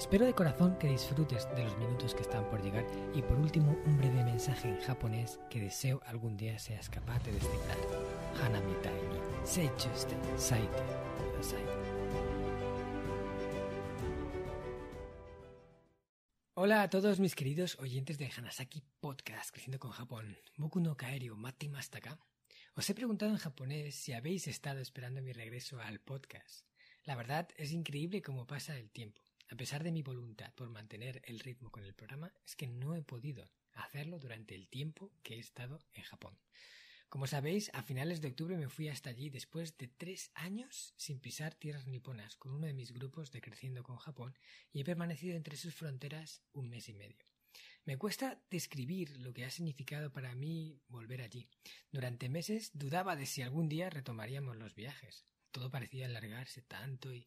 Espero de corazón que disfrutes de los minutos que están por llegar y por último un breve mensaje en japonés que deseo algún día seas capaz de descifrar. Hanamitai ni seichuste saite kudasai. Hola a todos mis queridos oyentes de Hanasaki Podcast Creciendo con Japón. Boku no Kaerio Mati Mastaka. Os he preguntado en japonés si habéis estado esperando mi regreso al podcast. La verdad es increíble cómo pasa el tiempo. A pesar de mi voluntad por mantener el ritmo con el programa, es que no he podido hacerlo durante el tiempo que he estado en Japón. Como sabéis, a finales de octubre me fui hasta allí después de tres años sin pisar tierras niponas con uno de mis grupos de Creciendo con Japón y he permanecido entre sus fronteras un mes y medio. Me cuesta describir lo que ha significado para mí volver allí. Durante meses dudaba de si algún día retomaríamos los viajes. Todo parecía alargarse tanto y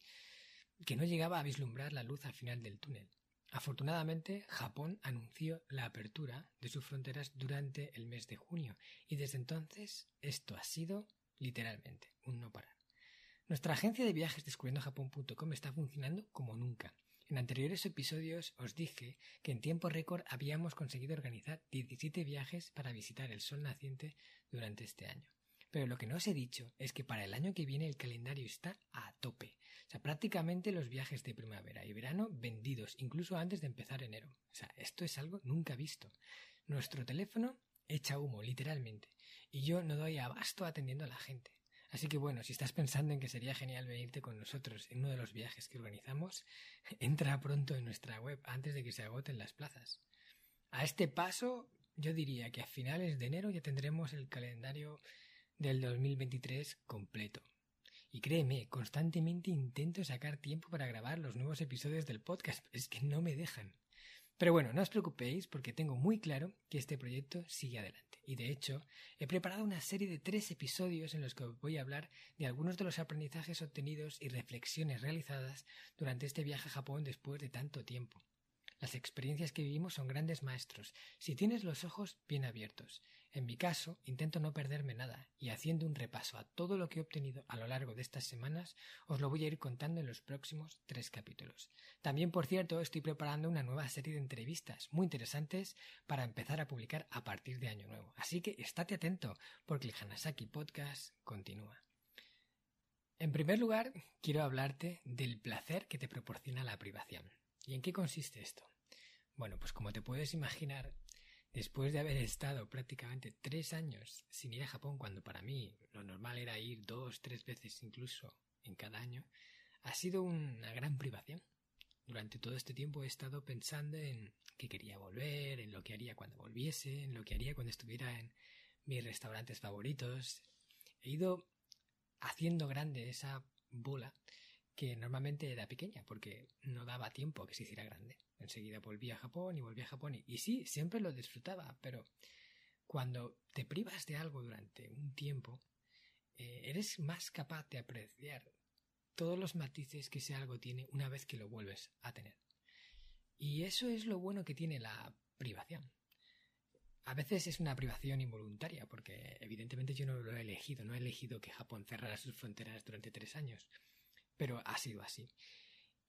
que no llegaba a vislumbrar la luz al final del túnel. Afortunadamente, Japón anunció la apertura de sus fronteras durante el mes de junio y desde entonces esto ha sido literalmente un no parar. Nuestra agencia de viajes descubriendojapón.com está funcionando como nunca. En anteriores episodios os dije que en tiempo récord habíamos conseguido organizar 17 viajes para visitar el sol naciente durante este año. Pero lo que no os he dicho es que para el año que viene el calendario está a tope. O sea, prácticamente los viajes de primavera y verano vendidos, incluso antes de empezar enero. O sea, esto es algo nunca visto. Nuestro teléfono echa humo, literalmente. Y yo no doy abasto atendiendo a la gente. Así que bueno, si estás pensando en que sería genial venirte con nosotros en uno de los viajes que organizamos, entra pronto en nuestra web antes de que se agoten las plazas. A este paso, yo diría que a finales de enero ya tendremos el calendario del 2023 completo. Y créeme, constantemente intento sacar tiempo para grabar los nuevos episodios del podcast, es que no me dejan. Pero bueno, no os preocupéis porque tengo muy claro que este proyecto sigue adelante. Y de hecho, he preparado una serie de tres episodios en los que voy a hablar de algunos de los aprendizajes obtenidos y reflexiones realizadas durante este viaje a Japón después de tanto tiempo. Las experiencias que vivimos son grandes maestros, si tienes los ojos bien abiertos. En mi caso, intento no perderme nada, y haciendo un repaso a todo lo que he obtenido a lo largo de estas semanas, os lo voy a ir contando en los próximos tres capítulos. También, por cierto, estoy preparando una nueva serie de entrevistas muy interesantes para empezar a publicar a partir de año nuevo. Así que estate atento, porque el Hanasaki Podcast continúa. En primer lugar, quiero hablarte del placer que te proporciona la privación. ¿Y en qué consiste esto? Bueno, pues como te puedes imaginar, después de haber estado prácticamente tres años sin ir a Japón, cuando para mí lo normal era ir dos, tres veces incluso en cada año, ha sido una gran privación. Durante todo este tiempo he estado pensando en que quería volver, en lo que haría cuando volviese, en lo que haría cuando estuviera en mis restaurantes favoritos. He ido haciendo grande esa bola que normalmente era pequeña porque no daba tiempo que se hiciera grande. Enseguida volví a Japón y volví a Japón y, sí, siempre lo disfrutaba, pero cuando te privas de algo durante un tiempo, eh, eres más capaz de apreciar todos los matices que ese algo tiene una vez que lo vuelves a tener. Y eso es lo bueno que tiene la privación. A veces es una privación involuntaria, porque evidentemente yo no lo he elegido, no he elegido que Japón cerrara sus fronteras durante tres años pero ha sido así.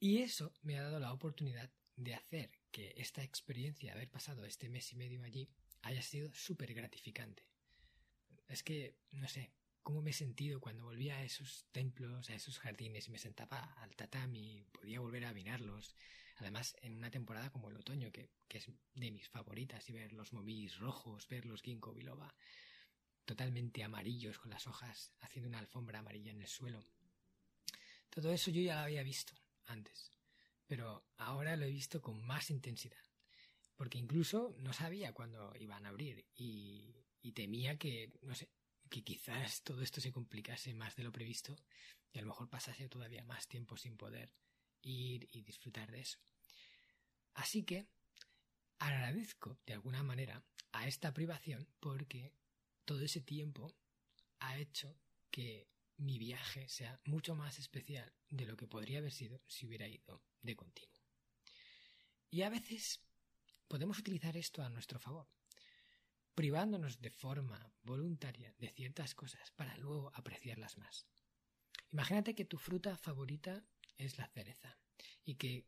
Y eso me ha dado la oportunidad de hacer que esta experiencia, de haber pasado este mes y medio allí, haya sido súper gratificante. Es que, no sé, cómo me he sentido cuando volvía a esos templos, a esos jardines, y me sentaba al tatami, podía volver a mirarlos. Además, en una temporada como el otoño, que, que es de mis favoritas, y ver los momis rojos, ver los ginkgo biloba, totalmente amarillos con las hojas, haciendo una alfombra amarilla en el suelo. Todo eso yo ya lo había visto antes, pero ahora lo he visto con más intensidad, porque incluso no sabía cuándo iban a abrir y, temía que, no sé, que quizás todo esto se complicase más de lo previsto y a lo mejor pasase todavía más tiempo sin poder ir y disfrutar de eso. Así que agradezco de alguna manera a esta privación porque todo ese tiempo ha hecho que mi viaje sea mucho más especial de lo que podría haber sido si hubiera ido de continuo. Y a veces podemos utilizar esto a nuestro favor, privándonos de forma voluntaria de ciertas cosas para luego apreciarlas más. Imagínate que tu fruta favorita es la cereza y que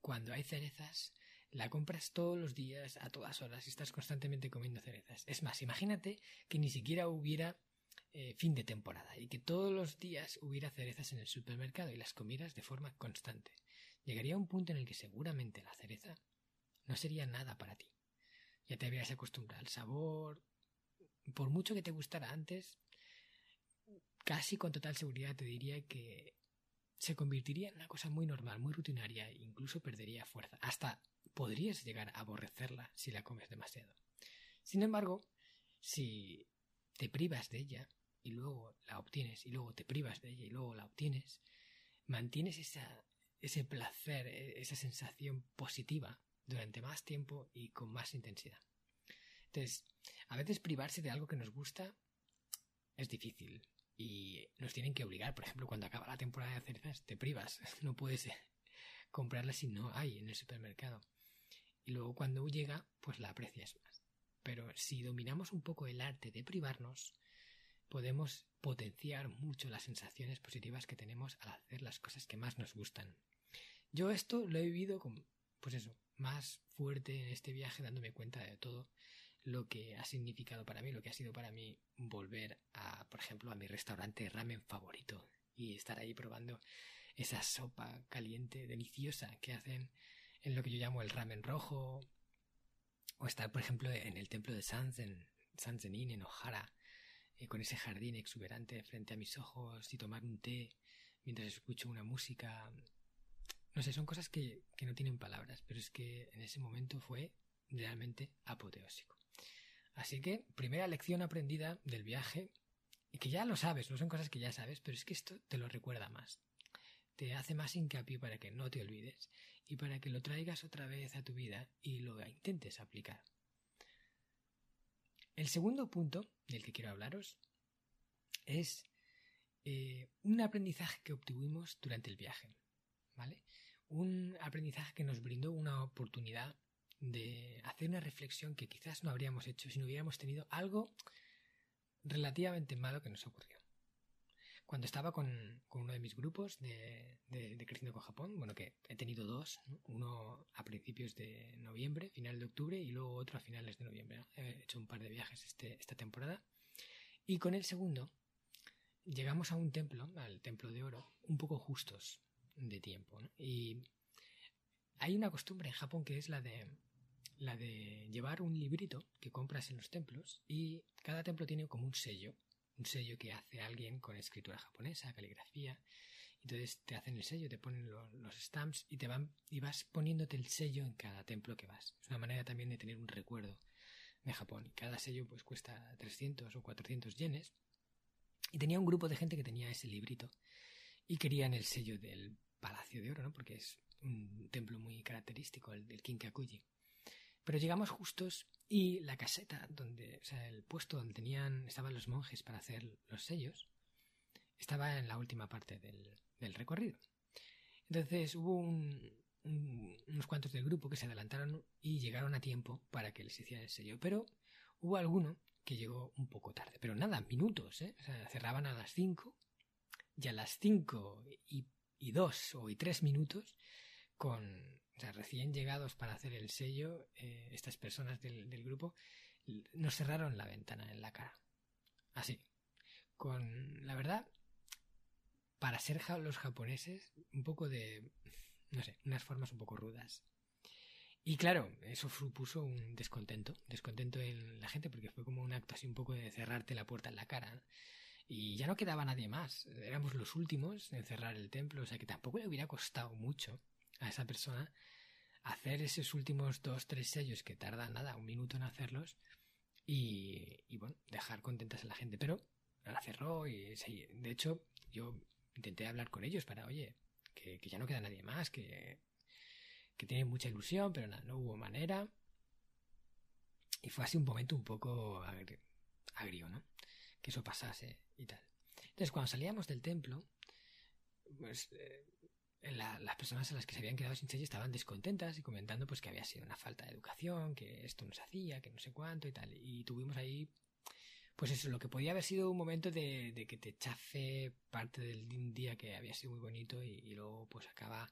cuando hay cerezas la compras todos los días, a todas horas, y estás constantemente comiendo cerezas. Es más, imagínate que ni siquiera hubiera eh, fin de temporada y que todos los días hubiera cerezas en el supermercado y las comieras de forma constante. Llegaría un punto en el que seguramente la cereza no sería nada para ti. Ya te habrías acostumbrado al sabor. Por mucho que te gustara antes, casi con total seguridad te diría que se convertiría en una cosa muy normal, muy rutinaria e incluso perdería fuerza. Hasta podrías llegar a aborrecerla si la comes demasiado. Sin embargo, si te privas de ella y luego la obtienes y luego te privas de ella y luego la obtienes, mantienes esa, ese placer, e, esa sensación positiva durante más tiempo y con más intensidad. Entonces, a veces privarse de algo que nos gusta es difícil y nos tienen que obligar. Por ejemplo, cuando acaba la temporada de cerezas, te privas, no puedes comprarla si no hay en el supermercado. Y luego cuando llega, pues la aprecias más. Pero si dominamos un poco el arte de privarnos, podemos potenciar mucho las sensaciones positivas que tenemos al hacer las cosas que más nos gustan. Yo esto lo he vivido con, pues eso, más fuerte en este viaje, dándome cuenta de todo lo que ha significado para mí, lo que ha sido para mí volver a, por ejemplo, a mi restaurante ramen favorito y estar ahí probando esa sopa caliente, deliciosa que hacen en lo que yo llamo el ramen rojo, o estar, por ejemplo, en el templo de Sanzen, Sanzenin, en Ohara, eh, con ese jardín exuberante frente a mis ojos y tomar un té mientras escucho una música. No sé, son cosas que, que no tienen palabras, pero es que en ese momento fue realmente apoteósico. Así que, primera lección aprendida del viaje, y que ya lo sabes, no son cosas que ya sabes, pero es que esto te lo recuerda más. Te hace más hincapié para que no te olvides y para que lo traigas otra vez a tu vida y lo intentes aplicar. El segundo punto del que quiero hablaros es eh, un aprendizaje que obtuvimos durante el viaje, ¿vale? Un aprendizaje que nos brindó una oportunidad de hacer una reflexión que quizás no habríamos hecho si no hubiéramos tenido algo relativamente malo que nos ocurrió cuando estaba con, uno de mis grupos de, Creciendo con Japón, bueno, que he tenido dos, uno a principios de noviembre, final de octubre, y luego otro a finales de noviembre. He hecho un par de viajes este, esta temporada. Y con el segundo llegamos a un templo, al templo de oro, un poco justos de tiempo. Y hay una costumbre en Japón que es la de la de llevar un librito que compras en los templos y cada templo tiene como un sello un sello que hace alguien con escritura japonesa, caligrafía. Entonces te hacen el sello, te ponen los stamps y te van y vas poniéndote el sello en cada templo que vas. Es una manera también de tener un recuerdo de Japón. Cada sello pues cuesta 300 o 400 yenes. Y tenía un grupo de gente que tenía ese librito y querían el sello del Palacio de Oro, ¿no? Porque es un templo muy característico, el del Kinkakuji. Pero llegamos justos y la caseta donde, o sea, el puesto donde tenían, estaban los monjes para hacer los sellos, estaba en la última parte del, recorrido. Entonces hubo unos cuantos del grupo que se adelantaron y llegaron a tiempo para que les hiciera el sello. Pero hubo alguno que llegó un poco tarde. Pero nada, minutos, ¿eh? O sea, cerraban a las 5 y a las 5 y, y 2 o y 3 minutos con o sea, recién llegados para hacer el sello, eh, estas personas del, grupo nos cerraron la ventana en la cara. Así. Con, la verdad, para ser los japoneses, un poco de, no sé, unas formas un poco rudas. Y claro, eso supuso un descontento, descontento en la gente, porque fue como un acto así un poco de cerrarte la puerta en la cara. Y ya no quedaba nadie más, éramos los últimos en cerrar el templo, o sea que tampoco le hubiera costado mucho a esa persona hacer esos últimos dos, tres sellos que tardan nada, un minuto en hacerlos y, bueno, dejar contentas a la gente. Pero la cerró y de hecho yo intenté hablar con ellos para, oye, que, ya no queda nadie más, que, que tiene mucha ilusión, pero nada, no hubo manera. Y fue así un momento un poco agrio, ¿no? que eso pasase y tal. Entonces, cuando salíamos del templo, pues eh, las personas a las que se habían quedado sin sello estaban descontentas y comentando pues que había sido una falta de educación, que esto no se hacía, que no sé cuánto y tal. Y tuvimos ahí, pues eso, lo que podía haber sido un momento de, que te chafe parte del día que había sido muy bonito y, luego pues acaba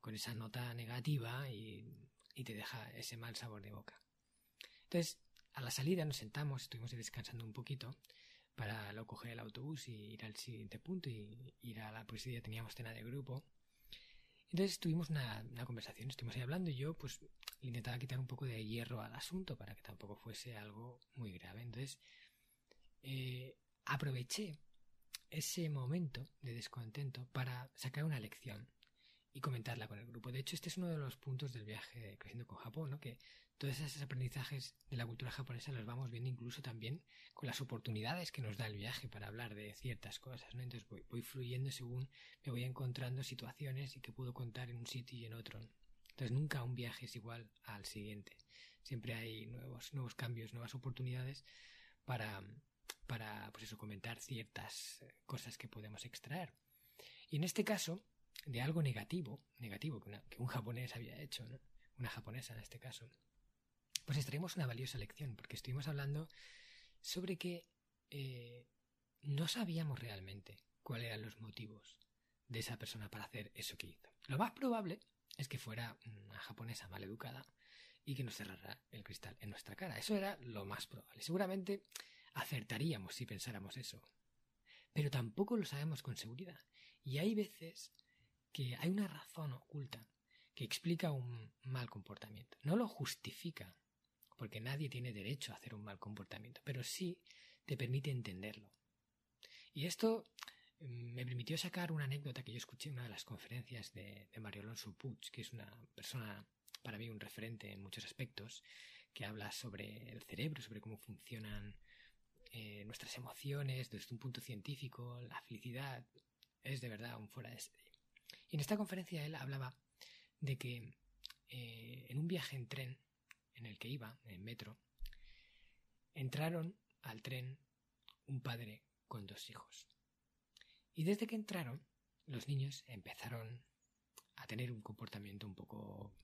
con esa nota negativa y, y te deja ese mal sabor de boca. Entonces, a la salida nos sentamos, estuvimos descansando un poquito para luego coger el autobús y ir al siguiente punto y ir a la policía. Teníamos cena de grupo. Entonces tuvimos una, conversación, estuvimos ahí hablando y yo pues intentaba quitar un poco de hierro al asunto para que tampoco fuese algo muy grave. Entonces eh, aproveché ese momento de descontento para sacar una lección y comentarla con el grupo. De hecho, este es uno de los puntos del viaje creciendo con Japón, ¿no? que todos esos aprendizajes de la cultura japonesa los vamos viendo incluso también con las oportunidades que nos da el viaje para hablar de ciertas cosas. ¿no? Entonces voy, fluyendo según me voy encontrando situaciones y que puedo contar en un sitio y en otro. Entonces nunca un viaje es igual al siguiente. Siempre hay nuevos, cambios, nuevas oportunidades para, para pues eso, comentar ciertas eh, cosas que podemos extraer. Y en este caso, de algo negativo, negativo que, un japonés había hecho, una japonesa en este caso, pues extraemos una valiosa lección, porque estuvimos hablando sobre que eh, no sabíamos realmente cuáles eran los motivos de esa persona para hacer eso que hizo. Lo más probable es que fuera una japonesa mal educada y que nos cerrara el cristal en nuestra cara. Eso era lo más probable. Seguramente acertaríamos si pensáramos eso. Pero tampoco lo sabemos con seguridad. Y hay veces que hay una razón oculta que explica un mal comportamiento. No lo justifica, porque nadie tiene derecho a hacer un mal comportamiento, pero sí te permite entenderlo. Y esto mm, me permitió sacar una anécdota que yo escuché en una de las conferencias de, Mario Alonso Puig, que es una persona para mí un referente en muchos aspectos, que habla sobre el cerebro, sobre cómo funcionan eh, nuestras emociones desde un punto científico, la felicidad. Es de verdad un fuera de y en esta conferencia él hablaba de que eh, en un viaje en tren en el que iba, en metro, entraron al tren un padre con dos hijos. Y desde que entraron, los niños empezaron a tener un comportamiento un poco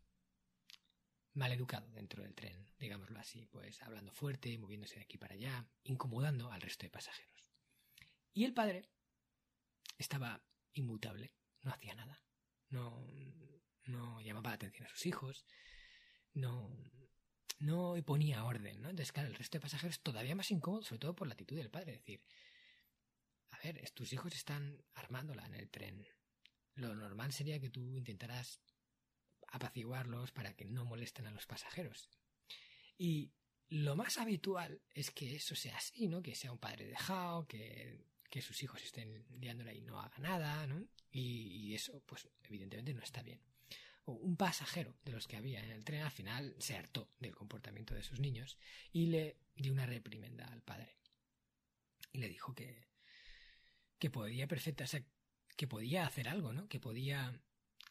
mal educado dentro del tren, digámoslo así, pues hablando fuerte, moviéndose de aquí para allá, incomodando al resto de pasajeros. Y el padre estaba inmutable, no hacía nada. No, no llamaba la atención a sus hijos. No, no ponía orden, ¿no? Entonces, claro, el resto de pasajeros todavía más incómodos, sobre todo por la actitud del padre. Es decir, a ver, tus hijos están armándola en el tren. Lo normal sería que tú intentaras apaciguarlos para que no molesten a los pasajeros. Y lo más habitual es que eso sea así, ¿no? Que sea un padre dejado, que que sus hijos estén liándola y no haga nada, ¿no? Y, eso, pues, evidentemente no está bien. O un pasajero de los que había en el tren al final se hartó del comportamiento de sus niños y le dio una reprimenda al padre. Y le dijo que, que podía perfecta, que podía hacer algo, ¿no? Que podía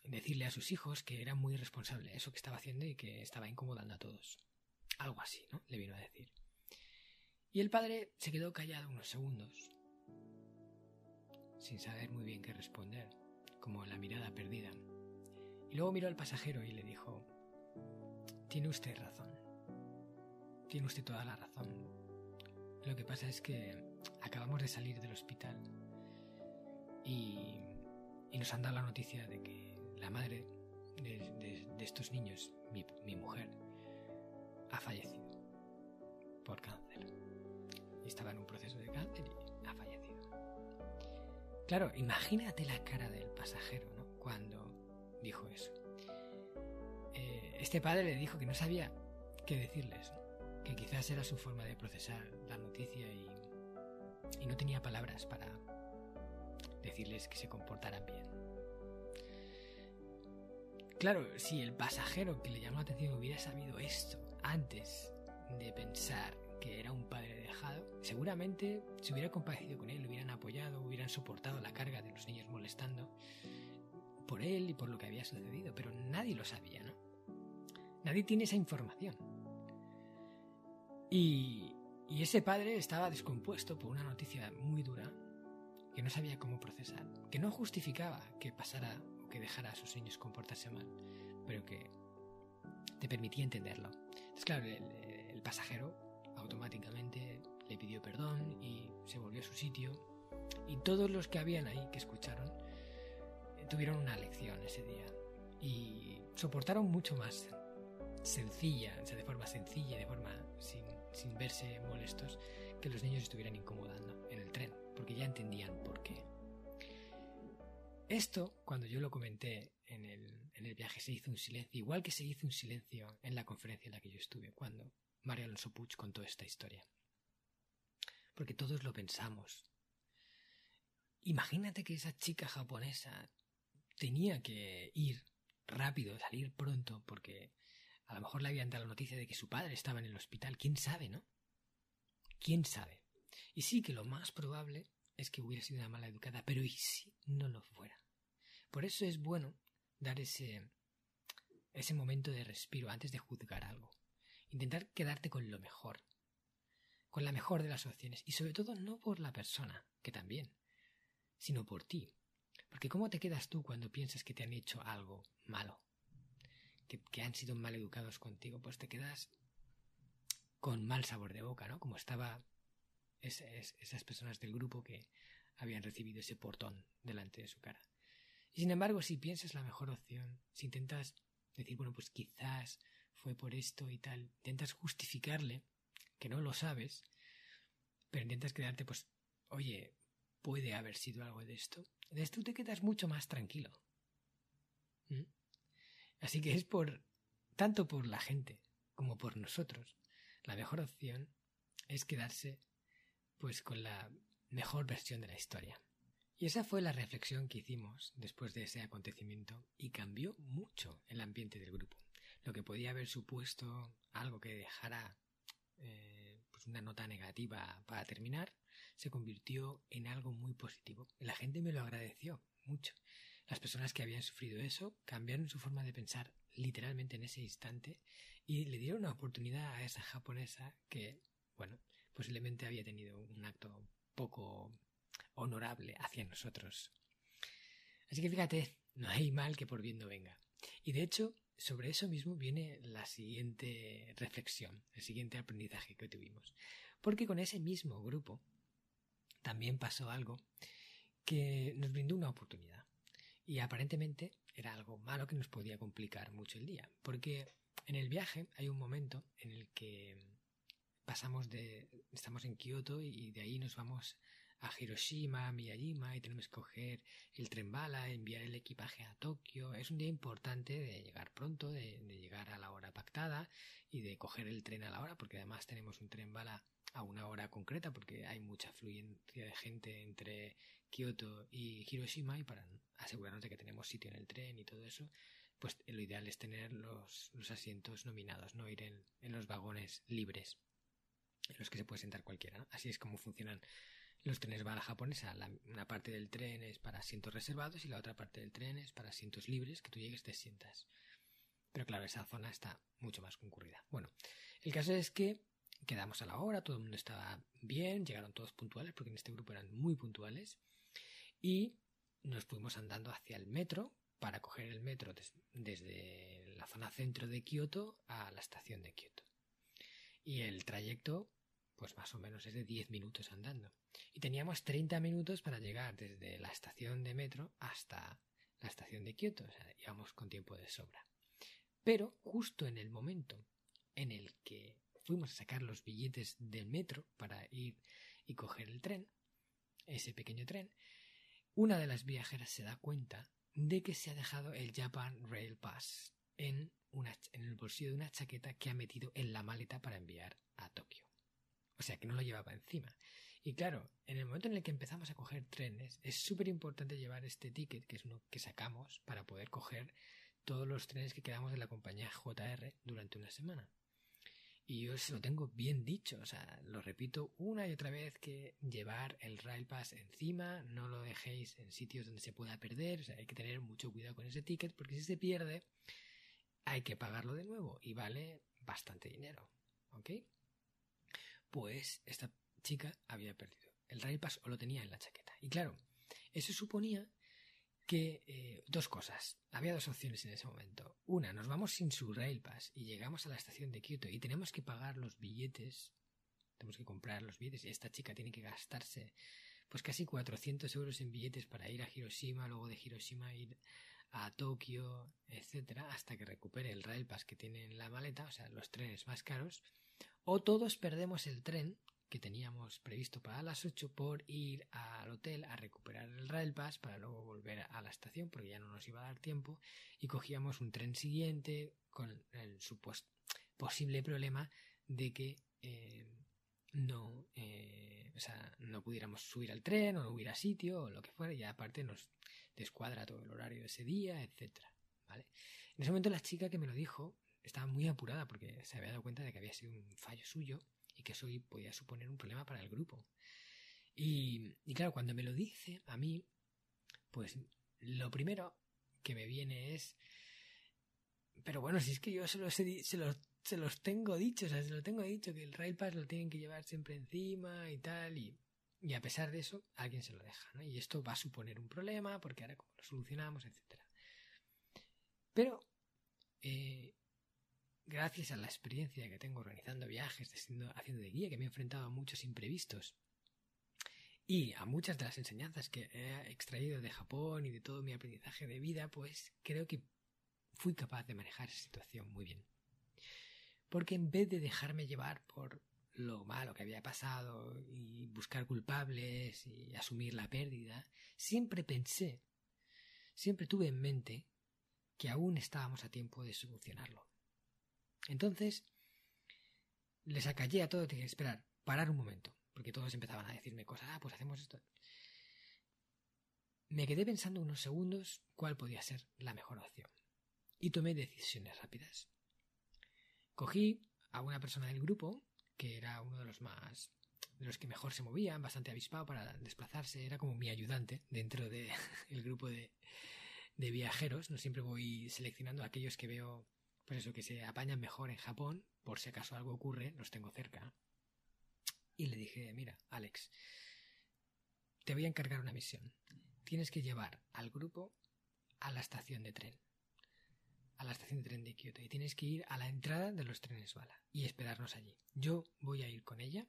decirle a sus hijos que era muy responsable eso que estaba haciendo y que estaba incomodando a todos. Algo así, ¿no? Le vino a decir. Y el padre se quedó callado unos segundos sin saber muy bien qué responder, como la mirada perdida. Luego miró al pasajero y le dijo, tiene usted razón, tiene usted toda la razón. Lo que pasa es que acabamos de salir del hospital y, nos han dado la noticia de que la madre de, estos niños, mi, mi mujer, ha fallecido por cáncer. Estaba en un proceso de cáncer y ha fallecido. Claro, imagínate la cara del pasajero, ¿no? Cuando dijo eso. Eh, este padre le dijo que no sabía qué decirles, que quizás era su forma de procesar la noticia y, no tenía palabras para decirles que se comportaran bien. Claro, si el pasajero que le llamó la atención hubiera sabido esto antes de pensar que era un padre dejado, seguramente se hubiera compadecido con él, hubieran apoyado, hubieran soportado la carga de los niños molestando por él y por lo que había sucedido, pero nadie lo sabía, ¿no? Nadie tiene esa información. Y, Y ese padre estaba descompuesto por una noticia muy dura que no sabía cómo procesar, que no justificaba que pasara o que dejara a sus niños comportarse mal, pero que te permitía entenderlo. Entonces, claro, el, el pasajero automáticamente le pidió perdón y se volvió a su sitio y todos los que habían ahí, que escucharon, tuvieron una lección ese día y soportaron mucho más sencilla, o sea, de forma sencilla, de forma sin, sin verse molestos, que los niños estuvieran incomodando en el tren, porque ya entendían por qué. Esto, cuando yo lo comenté en el, en el viaje, se hizo un silencio, igual que se hizo un silencio en la conferencia en la que yo estuve, cuando Mario Alonso Puig contó esta historia. Porque todos lo pensamos. Imagínate que esa chica japonesa tenía que ir rápido, salir pronto, porque a lo mejor le habían dado la noticia de que su padre estaba en el hospital. ¿Quién sabe, no? ¿Quién sabe? Y sí que lo más probable es que hubiera sido una mala educada, pero ¿y si no lo fuera? Por eso es bueno dar ese, ese momento de respiro antes de juzgar algo. Intentar quedarte con lo mejor, con la mejor de las opciones, y sobre todo no por la persona, que también, sino por ti. Porque ¿cómo te quedas tú cuando piensas que te han hecho algo malo? Que, han sido mal educados contigo, pues te quedas con mal sabor de boca, ¿no? Como estaba esas personas del grupo que habían recibido ese portón delante de su cara. Y sin embargo, si piensas la mejor opción, si intentas decir, bueno, pues quizás fue por esto y tal, intentas justificarle, que no lo sabes, pero intentas quedarte, pues, oye, puede haber sido algo de esto, entonces tú te quedas mucho más tranquilo. ¿Mm? Así que es por, tanto por la gente como por nosotros, la mejor opción es quedarse pues con la mejor versión de la historia. Y esa fue la reflexión que hicimos después de ese acontecimiento y cambió mucho el ambiente del grupo. Lo que podía haber supuesto algo que dejara eh, pues una nota negativa para terminar, se convirtió en algo muy positivo. La gente me lo agradeció mucho. Las personas que habían sufrido eso cambiaron su forma de pensar literalmente en ese instante y le dieron una oportunidad a esa japonesa que, bueno, posiblemente había tenido un acto poco honorable hacia nosotros. Así que fíjate, no hay mal que por bien no venga. Y de hecho, sobre eso mismo viene la siguiente reflexión, el siguiente aprendizaje que tuvimos. Porque con ese mismo grupo también pasó algo que nos brindó una oportunidad. Y aparentemente era algo malo que nos podía complicar mucho el día. Porque en el viaje hay un momento en el que pasamos de. estamos en Kioto y de ahí nos vamos a Hiroshima, Miyajima y tenemos que coger el tren bala, enviar el equipaje a Tokio. Es un día importante de llegar pronto, de, llegar a la hora pactada y de coger el tren a la hora, porque además tenemos un tren bala a una hora concreta, porque hay mucha fluencia de gente entre Kioto y Hiroshima y para asegurarnos de que tenemos sitio en el tren y todo eso, pues lo ideal es tener los, asientos nominados, no ir en, en, los vagones libres, en los que se puede sentar cualquiera. Así es como funcionan los trenes bala japonesa, la, una parte del tren es para asientos reservados y la otra parte del tren es para asientos libres, que tú llegues te sientas. Pero claro, esa zona está mucho más concurrida. Bueno, el caso es que quedamos a la hora, todo el mundo estaba bien, llegaron todos puntuales, porque en este grupo eran muy puntuales, y nos fuimos andando hacia el metro para coger el metro desde la zona centro de Kioto a la estación de Kioto. Y el trayecto pues más o menos es de 10 minutos andando. Y teníamos 30 minutos para llegar desde la estación de metro hasta la estación de Kioto, o sea, íbamos con tiempo de sobra. Pero justo en el momento en el que fuimos a sacar los billetes del metro para ir y coger el tren, ese pequeño tren, una de las viajeras se da cuenta de que se ha dejado el Japan Rail Pass en, una, en el bolsillo de una chaqueta que ha metido en la maleta para enviar a Tokio. O sea que no lo llevaba encima. Y claro, en el momento en el que empezamos a coger trenes, es súper importante llevar este ticket, que es uno que sacamos para poder coger todos los trenes que quedamos de la compañía JR durante una semana. Y yo se lo tengo bien dicho, o sea, lo repito una y otra vez que llevar el Rail Pass encima, no lo dejéis en sitios donde se pueda perder, o sea, hay que tener mucho cuidado con ese ticket porque si se pierde hay que pagarlo de nuevo y vale bastante dinero, ¿ok? pues esta chica había perdido el Rail Pass o lo tenía en la chaqueta. Y claro, eso suponía que eh, dos cosas. Había dos opciones en ese momento. Una, nos vamos sin su Rail Pass y llegamos a la estación de Kyoto y tenemos que pagar los billetes. Tenemos que comprar los billetes y esta chica tiene que gastarse pues casi 400 euros en billetes para ir a Hiroshima, luego de Hiroshima ir a Tokio, etcétera, hasta que recupere el Rail Pass que tiene en la maleta, o sea, los trenes más caros, o todos perdemos el tren que teníamos previsto para las 8 por ir al hotel a recuperar el Rail Pass para luego volver a la estación porque ya no nos iba a dar tiempo y cogíamos un tren siguiente con el supuesto posible problema de que eh, no, eh, o sea, no pudiéramos subir al tren o no hubiera sitio o lo que fuera y aparte nos descuadra todo el horario de ese día, etcétera, ¿vale? En ese momento la chica que me lo dijo estaba muy apurada porque se había dado cuenta de que había sido un fallo suyo que eso podía suponer un problema para el grupo. Y, claro, cuando me lo dice a mí, pues lo primero que me viene es, pero bueno, si es que yo se los, se los, se los tengo dicho, o sea, se lo tengo dicho, que el Rail Pass lo tienen que llevar siempre encima y tal, y, y a pesar de eso, alguien se lo deja, ¿no? Y esto va a suponer un problema, porque ahora cómo lo solucionamos, etcétera. Pero eh, gracias a la experiencia que tengo organizando viajes, haciendo, de guía, que me he enfrentado a muchos imprevistos y a muchas de las enseñanzas que he extraído de Japón y de todo mi aprendizaje de vida, pues creo que fui capaz de manejar esa situación muy bien. Porque en vez de dejarme llevar por lo malo que había pasado y buscar culpables y asumir la pérdida, siempre pensé, siempre tuve en mente que aún estábamos a tiempo de solucionarlo. Entonces, les acallé a todos y dije, esperar, parar un momento, porque todos empezaban a decirme cosas, ah, pues hacemos esto. Me quedé pensando unos segundos cuál podía ser la mejor opción y tomé decisiones rápidas. Cogí a una persona del grupo, que era uno de los más de los que mejor se movían, bastante avispado para desplazarse, era como mi ayudante dentro del grupo de, de viajeros. No siempre voy seleccionando a aquellos que veo pues eso, que se apañan mejor en Japón, por si acaso algo ocurre, los tengo cerca. Y le dije, mira, Alex, te voy a encargar una misión. Tienes que llevar al grupo a la estación de tren, a la estación de tren de Kioto, y tienes que ir a la entrada de los trenes bala y esperarnos allí. Yo voy a ir con ella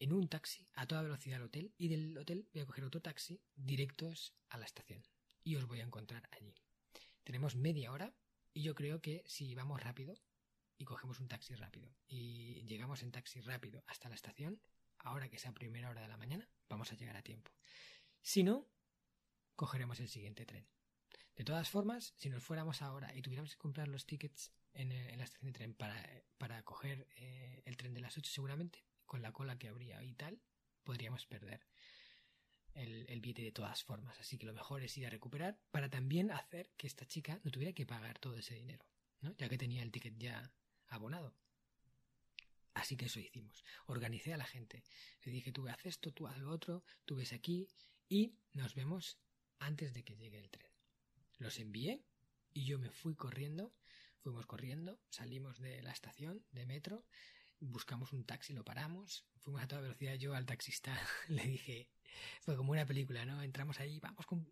en un taxi a toda velocidad al hotel y del hotel voy a coger otro taxi directos a la estación y os voy a encontrar allí. Tenemos media hora y yo creo que si vamos rápido y cogemos un taxi rápido y llegamos en taxi rápido hasta la estación, ahora que sea primera hora de la mañana, vamos a llegar a tiempo. Si no, cogeremos el siguiente tren. De todas formas, si nos fuéramos ahora y tuviéramos que comprar los tickets en, la estación de tren para, para coger eh, el tren de las 8 seguramente, con la cola que habría y tal, podríamos perder el, billete de todas formas. Así que lo mejor es ir a recuperar para también hacer que esta chica no tuviera que pagar todo ese dinero, ¿no? ya que tenía el ticket ya abonado. Así que eso hicimos. Organicé a la gente. Le dije, tú haz esto, tú haz lo otro, tú ves aquí y nos vemos antes de que llegue el tren. Los envié y yo me fui corriendo. Fuimos corriendo, salimos de la estación de metro, buscamos un taxi, lo paramos, fuimos a toda velocidad. Yo al taxista le dije, fue como una película, ¿no? Entramos ahí, vamos con,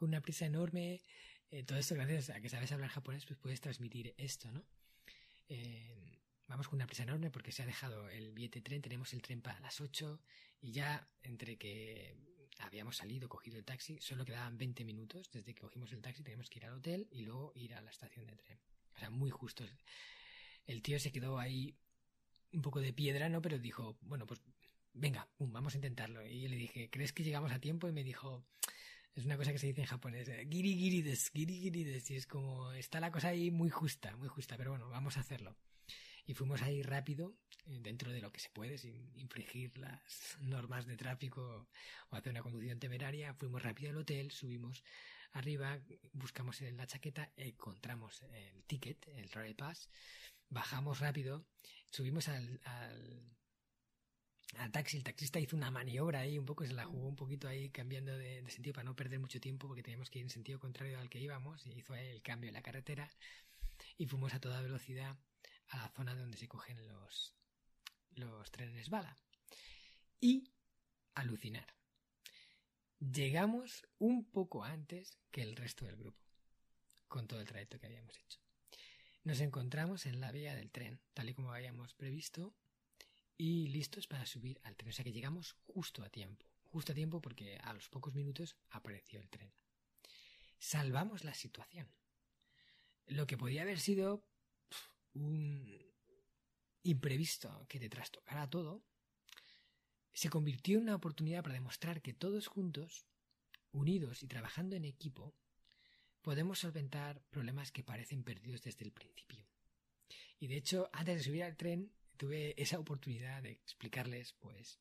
una prisa enorme. Eh, todo esto gracias a que sabes hablar japonés, pues puedes transmitir esto, ¿no? Eh, vamos con una prisa enorme porque se ha dejado el billete tren, tenemos el tren para las 8 y ya entre que habíamos salido, cogido el taxi, solo quedaban 20 minutos desde que cogimos el taxi, tenemos que ir al hotel y luego ir a la estación de tren. O sea, muy justo. El tío se quedó ahí un poco de piedra, ¿no? Pero dijo, bueno, pues venga, vamos a intentarlo. Y yo le dije, ¿crees que llegamos a tiempo? Y me dijo, es una cosa que se dice en japonés, eh, giri giri des, giri giri des, y es como, está la cosa ahí muy justa, muy justa, pero bueno, vamos a hacerlo. Y fuimos ahí rápido, eh, dentro de lo que se puede, sin infringir las normas de tráfico o hacer una conducción temeraria, fuimos rápido al hotel, subimos arriba, buscamos en la chaqueta, encontramos el ticket, el Royal Pass, bajamos rápido, subimos al al taxi, el taxista hizo una maniobra ahí, un poco se la jugó un poquito ahí cambiando de, sentido para no perder mucho tiempo porque teníamos que ir en sentido contrario al que íbamos y hizo el cambio en la carretera y fuimos a toda velocidad a la zona donde se cogen los los trenes bala. Y alucinar. Llegamos un poco antes que el resto del grupo, con todo el trayecto que habíamos hecho. Nos encontramos en la vía del tren, tal y como habíamos previsto, y listos para subir al tren. O sea que llegamos justo a tiempo. Justo a tiempo porque a los pocos minutos apareció el tren. Salvamos la situación. Lo que podía haber sido un imprevisto que te trastocara todo, se convirtió en una oportunidad para demostrar que todos juntos, unidos y trabajando en equipo, podemos solventar problemas que parecen perdidos desde el principio. Y de hecho, antes de subir al tren, tuve esa oportunidad de explicarles, pues,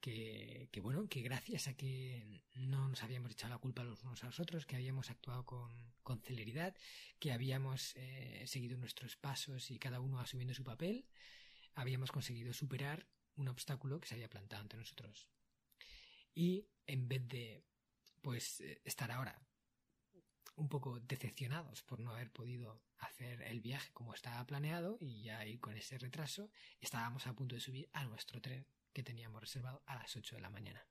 que, bueno, que gracias a que no nos habíamos echado la culpa los unos a los otros, que habíamos actuado con, con celeridad, que habíamos eh, seguido nuestros pasos y cada uno asumiendo su papel, habíamos conseguido superar un obstáculo que se había plantado ante nosotros. Y en vez de, pues, eh, estar ahora un poco decepcionados por no haber podido hacer el viaje como estaba planeado y ya ir con ese retraso, estábamos a punto de subir a nuestro tren que teníamos reservado a las 8 de la mañana.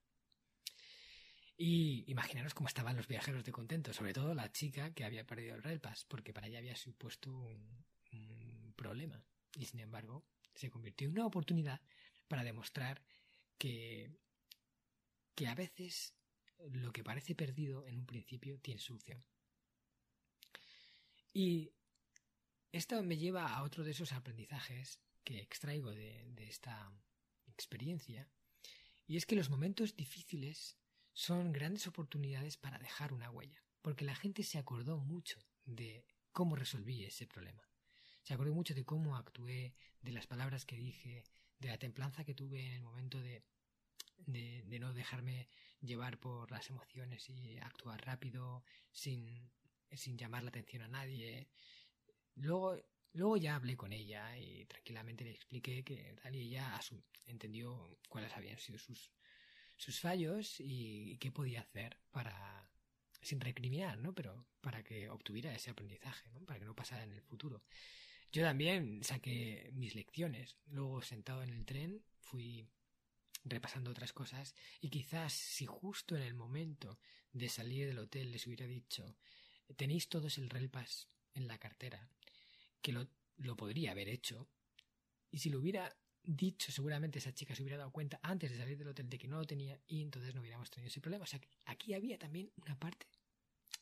Y imaginaros cómo estaban los viajeros de contento, sobre todo la chica que había perdido el Rail Pass, porque para ella había supuesto un, un problema. Y sin embargo, se convirtió en una oportunidad para demostrar que, que a veces lo que parece perdido en un principio tiene solución. Y esto me lleva a otro de esos aprendizajes que extraigo de, esta experiencia, y es que los momentos difíciles son grandes oportunidades para dejar una huella, porque la gente se acordó mucho de cómo resolví ese problema. Se acordó mucho de cómo actué, de las palabras que dije, de la templanza que tuve en el momento de, de no dejarme llevar por las emociones y actuar rápido, sin, sin llamar la atención a nadie. Luego Luego ya hablé con ella y tranquilamente le expliqué que tal y ella entendió cuáles habían sido sus, sus fallos y, qué podía hacer para, sin recriminar, ¿no? Pero para que obtuviera ese aprendizaje, ¿no? Para que no pasara en el futuro. Yo también saqué mis lecciones. Luego, sentado en el tren, fui repasando otras cosas y quizás si justo en el momento de salir del hotel les hubiera dicho tenéis todos el relpas en la cartera que lo, lo podría haber hecho. Y si lo hubiera dicho, seguramente esa chica se hubiera dado cuenta antes de salir del hotel de que no lo tenía y entonces no hubiéramos tenido ese problema. O sea, aquí había también una parte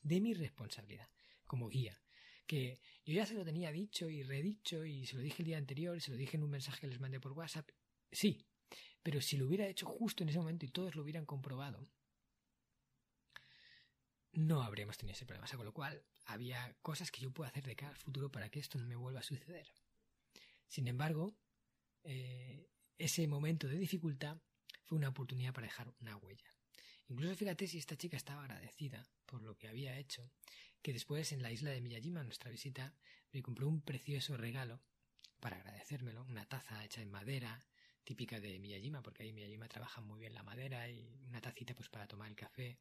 de mi responsabilidad como guía. Que yo ya se lo tenía dicho y redicho y se lo dije el día anterior, se lo dije en un mensaje que les mandé por WhatsApp. Sí, pero si lo hubiera hecho justo en ese momento y todos lo hubieran comprobado, no habríamos tenido ese problema. O sea, con lo cual, había cosas que yo puedo hacer de cara al futuro para que esto no me vuelva a suceder. Sin embargo, eh, ese momento de dificultad fue una oportunidad para dejar una huella. Incluso fíjate si esta chica estaba agradecida por lo que había hecho, que después en la isla de Miyajima, nuestra visita, me compró un precioso regalo para agradecérmelo, una taza hecha en madera, típica de Miyajima, porque ahí Miyajima trabaja muy bien la madera y una tacita pues para tomar el café.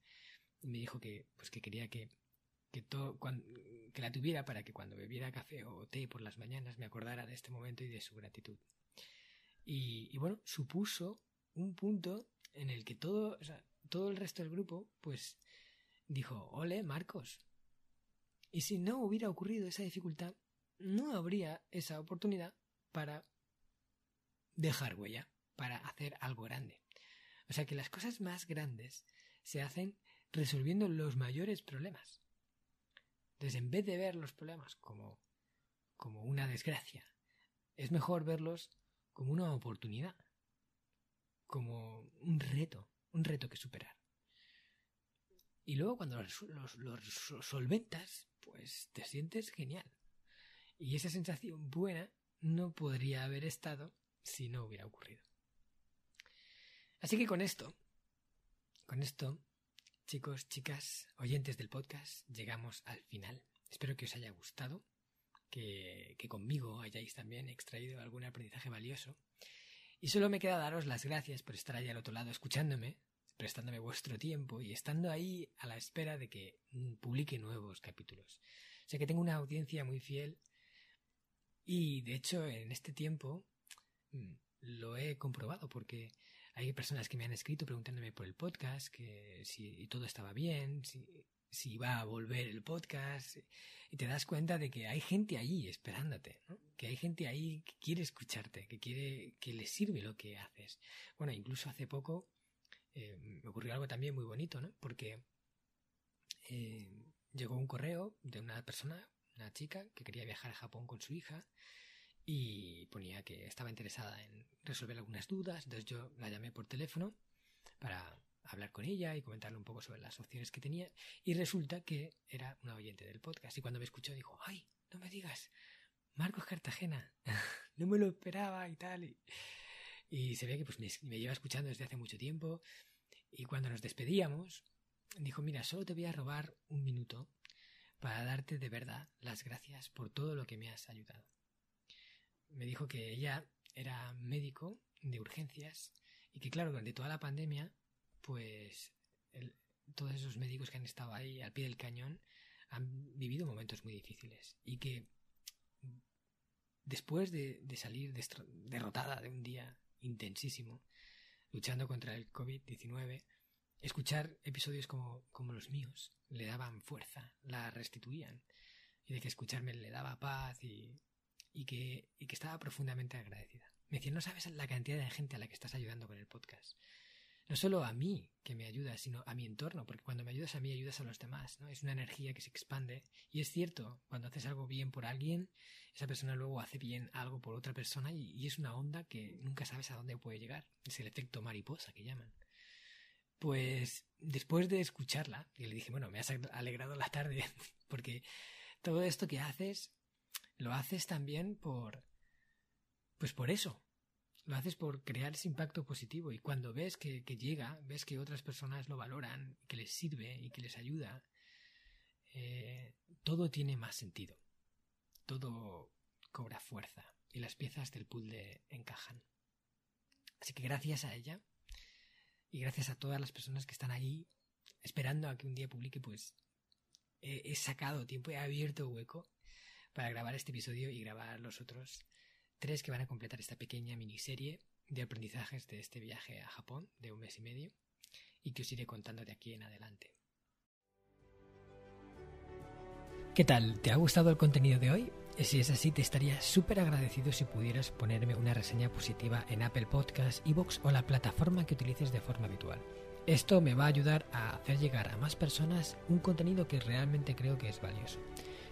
Me dijo que pues que quería que que, que la tuviera para que cuando bebiera café o té por las mañanas me acordara de este momento y de su gratitud. Y, bueno, supuso un punto en el que todo, todo el resto del grupo, pues, dijo, ole, Marcos. Y si no hubiera ocurrido esa dificultad, no habría esa oportunidad para dejar huella, para hacer algo grande. O sea que las cosas más grandes se hacen resolviendo los mayores problemas. Entonces, en vez de ver los problemas como, como una desgracia, es mejor verlos como una oportunidad, como un reto, un reto que superar. Y luego cuando los, los, solventas, pues te sientes genial. Y esa sensación buena no podría haber estado si no hubiera ocurrido. Así que con esto, con esto Chicos, chicas, oyentes del podcast, llegamos al final. Espero que os haya gustado, que, conmigo hayáis también extraído algún aprendizaje valioso. Y solo me queda daros las gracias por estar ahí al otro lado escuchándome, prestándome vuestro tiempo y estando ahí a la espera de que publique nuevos capítulos. Sé que tengo una audiencia muy fiel y de hecho en este tiempo mm, lo he comprobado porque hay personas que me han escrito preguntándome por el podcast, que si todo estaba bien, si, si iba a volver el podcast, y te das cuenta de que hay gente ahí esperándote, que hay gente ahí que quiere escucharte, que quiere que le sirve lo que haces. Bueno, incluso hace poco eh, me ocurrió algo también muy bonito, ¿no? Porque eh, llegó un correo de una persona, una chica, que quería viajar a Japón con su hija y ponía que estaba interesada en resolver algunas dudas. Entonces yo la llamé por teléfono para hablar con ella y comentarle un poco sobre las opciones que tenía. Y resulta que era una oyente del podcast. Y cuando me escuchó dijo, ¡ay! No me digas, Marcos Cartagena. no me lo esperaba y tal. Y, se ve que pues, me, me lleva escuchando desde hace mucho tiempo. Y cuando nos despedíamos, dijo, mira, solo te voy a robar un minuto para darte de verdad las gracias por todo lo que me has ayudado me dijo que ella era médico de urgencias y que claro, durante toda la pandemia, pues todos esos médicos que han estado ahí al pie del cañón han vivido momentos muy difíciles y que después de, salir derrotada de un día intensísimo, luchando contra el COVID-19, escuchar episodios como, como los míos le daban fuerza, la restituían, y de que escucharme le daba paz y y que, estaba profundamente agradecida. Me decía, no sabes la cantidad de gente a la que estás ayudando con el podcast. No solo a mí que me ayuda, sino a mi entorno, porque cuando me ayudas a mí ayudas a los demás, ¿no? Es una energía que se expande y es cierto, cuando haces algo bien por alguien, esa persona luego hace bien algo por otra persona y, es una onda que nunca sabes a dónde puede llegar. Es el efecto mariposa que llaman. Pues después de escucharla, y le dije, bueno, me has alegrado la tarde, porque todo esto que haces lo haces también por... Pues por eso. Lo haces por crear ese impacto positivo y cuando ves que, llega, ves que otras personas lo valoran, que les sirve y que les ayuda, eh, todo tiene más sentido. Todo cobra fuerza y las piezas del puzzle encajan. Así que gracias a ella y gracias a todas las personas que están ahí esperando a que un día publique, pues he sacado tiempo, he abierto hueco para grabar este episodio y grabar los otros tres que van a completar esta pequeña miniserie de aprendizajes de este viaje a Japón de un mes y medio y que os iré contando de aquí en adelante. ¿Qué tal? ¿Te ha gustado el contenido de hoy? Si es así, te estaría súper agradecido si pudieras ponerme una reseña positiva en Apple Podcasts, Evox o la plataforma que utilices de forma habitual. Esto me va a ayudar a hacer llegar a más personas un contenido que realmente creo que es valioso.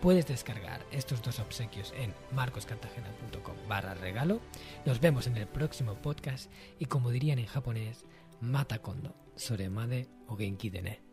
Puedes descargar estos dos obsequios en marcoscartagena.com barra regalo. Nos vemos en el próximo podcast y como dirían en japonés, mata kondo, soremade o genki dene.